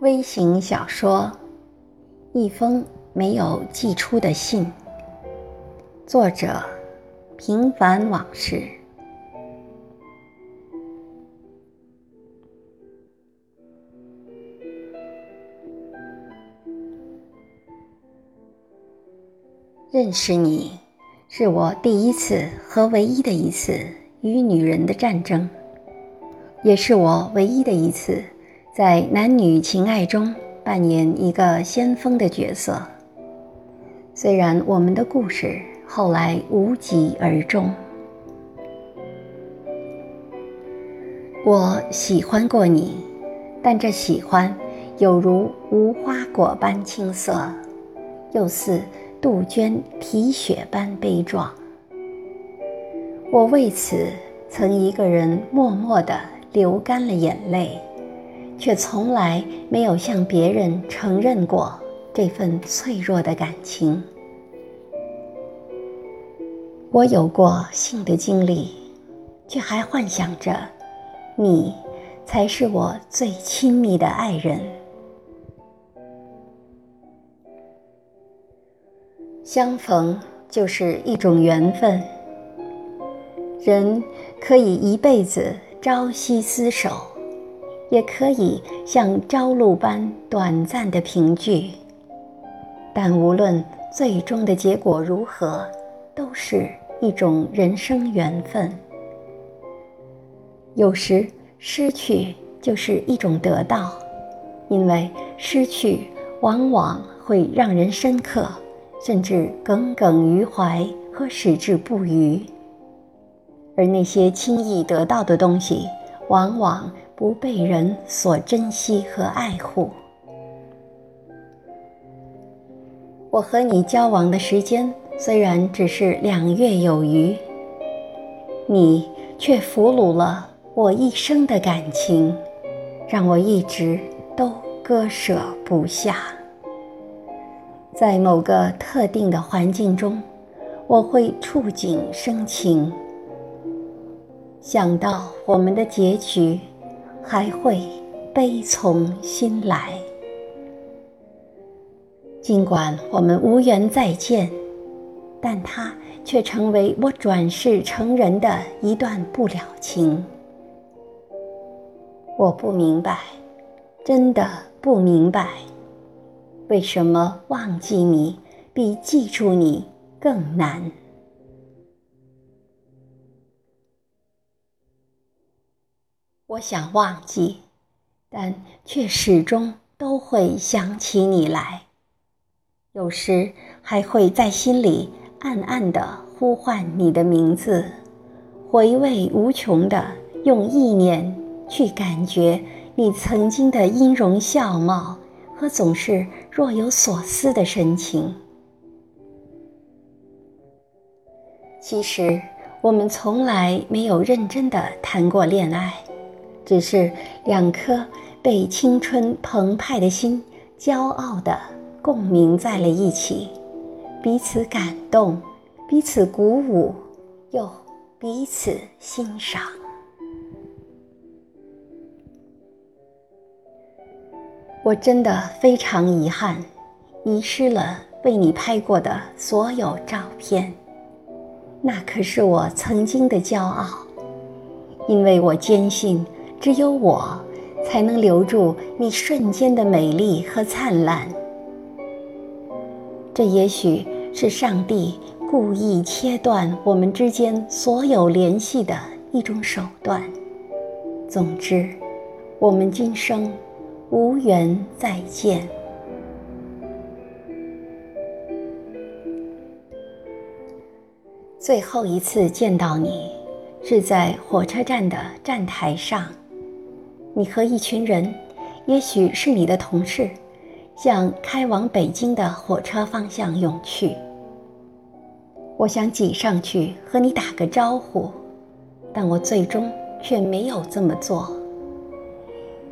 微型小说《一封没有寄出的信》，作者：平凡往事。认识你，是我第一次和唯一的一次与女人的战争，也是我唯一的一次。在男女情爱中扮演一个先锋的角色。虽然我们的故事后来无疾而终，我喜欢过你，但这喜欢有如无花果般青涩，又似杜鹃啼血般悲壮。我为此曾一个人默默地流干了眼泪。却从来没有向别人承认过这份脆弱的感情。我有过性的经历，却还幻想着你才是我最亲密的爱人。相逢就是一种缘分，人可以一辈子朝夕厮守。也可以像朝露般短暂的凭据，但无论最终的结果如何，都是一种人生缘分。有时失去就是一种得到，因为失去往往会让人深刻，甚至耿耿于怀和矢志不渝。而那些轻易得到的东西，往往。不被人所珍惜和爱护。我和你交往的时间虽然只是两月有余，你却俘虏了我一生的感情，让我一直都割舍不下。在某个特定的环境中，我会触景生情，想到我们的结局。还会悲从心来。尽管我们无缘再见，但它却成为我转世成人的一段不了情。我不明白，真的不明白，为什么忘记你比记住你更难。我想忘记，但却始终都会想起你来。有时还会在心里暗暗地呼唤你的名字，回味无穷地用意念去感觉你曾经的音容笑貌和总是若有所思的神情。其实我们从来没有认真的谈过恋爱。只是两颗被青春澎湃的心骄傲地共鸣在了一起，彼此感动，彼此鼓舞，又彼此欣赏。我真的非常遗憾，遗失了为你拍过的所有照片，那可是我曾经的骄傲，因为我坚信。只有我才能留住你瞬间的美丽和灿烂。这也许是上帝故意切断我们之间所有联系的一种手段。总之，我们今生无缘再见。最后一次见到你，是在火车站的站台上。你和一群人，也许是你的同事，向开往北京的火车方向涌去。我想挤上去和你打个招呼，但我最终却没有这么做，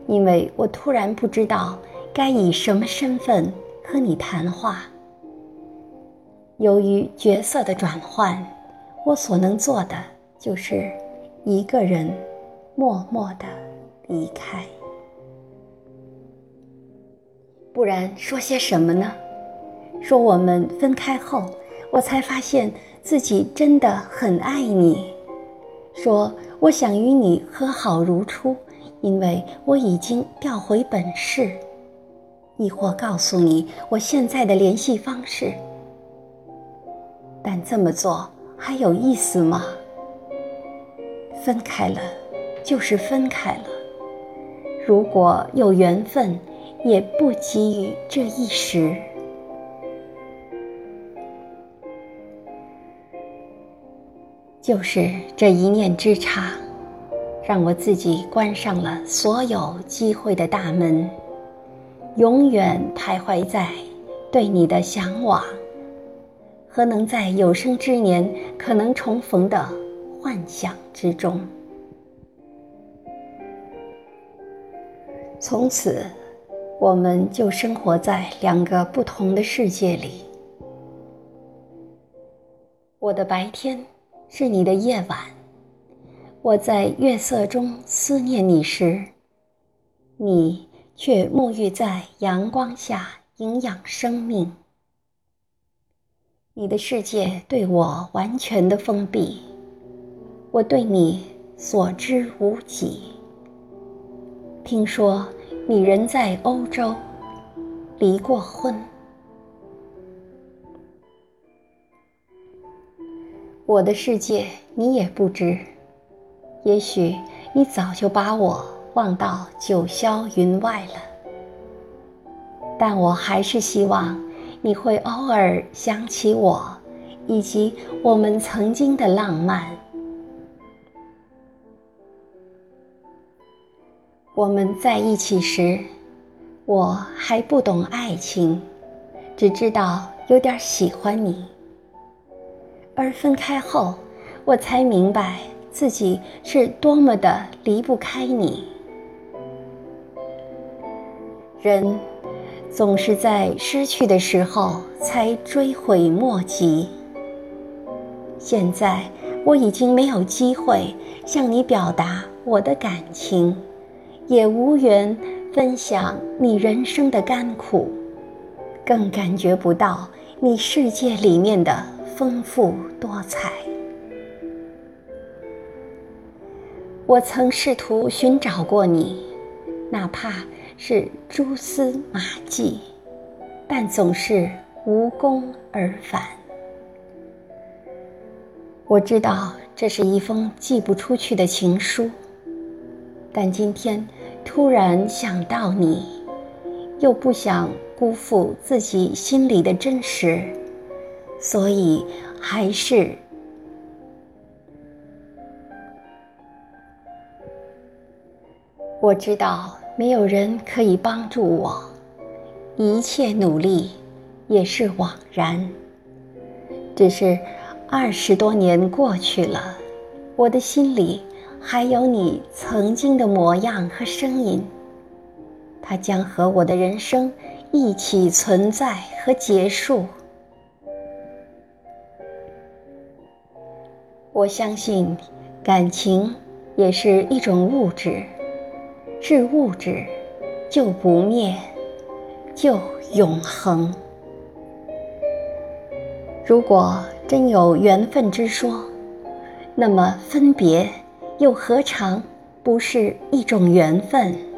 因为我突然不知道该以什么身份和你谈话。由于角色的转换，我所能做的就是一个人，默默的。离开。不然说些什么呢？说我们分开后，我才发现自己真的很爱你。说我想与你和好如初，因为我已经调回本市。亦或告诉你我现在的联系方式。但这么做还有意思吗？分开了，就是分开了。如果有缘分。也不急于这一时，就是这一念之差，让我自己关上了所有机会的大门，永远徘徊在对你的向往和能在有生之年可能重逢的幻想之中，从此。我们就生活在两个不同的世界里。我的白天是你的夜晚，我在月色中思念你时，你却沐浴在阳光下营养生命。你的世界对我完全的封闭，我对你所知无几。听说。你人在欧洲，离过婚。我的世界你也不知，也许你早就把我忘到九霄云外了。但我还是希望你会偶尔想起我，以及我们曾经的浪漫。我们在一起时，我还不懂爱情，只知道有点喜欢你。而分开后，我才明白自己是多么的离不开你。人总是在失去的时候才追悔莫及。现在我已经没有机会向你表达我的感情。也无缘分享你人生的甘苦，更感觉不到你世界里面的丰富多彩。我曾试图寻找过你，哪怕是蛛丝马迹，但总是无功而返。我知道这是一封寄不出去的情书。但今天突然想到你，又不想辜负自己心里的真实，所以还是我知道没有人可以帮助我，一切努力也是枉然。只是二十多年过去了，我的心里。还有你曾经的模样和声音，它将和我的人生一起存在和结束。我相信，感情也是一种物质，是物质就不灭，就永恒。如果真有缘分之说，那么分别。又何尝不是一种缘分？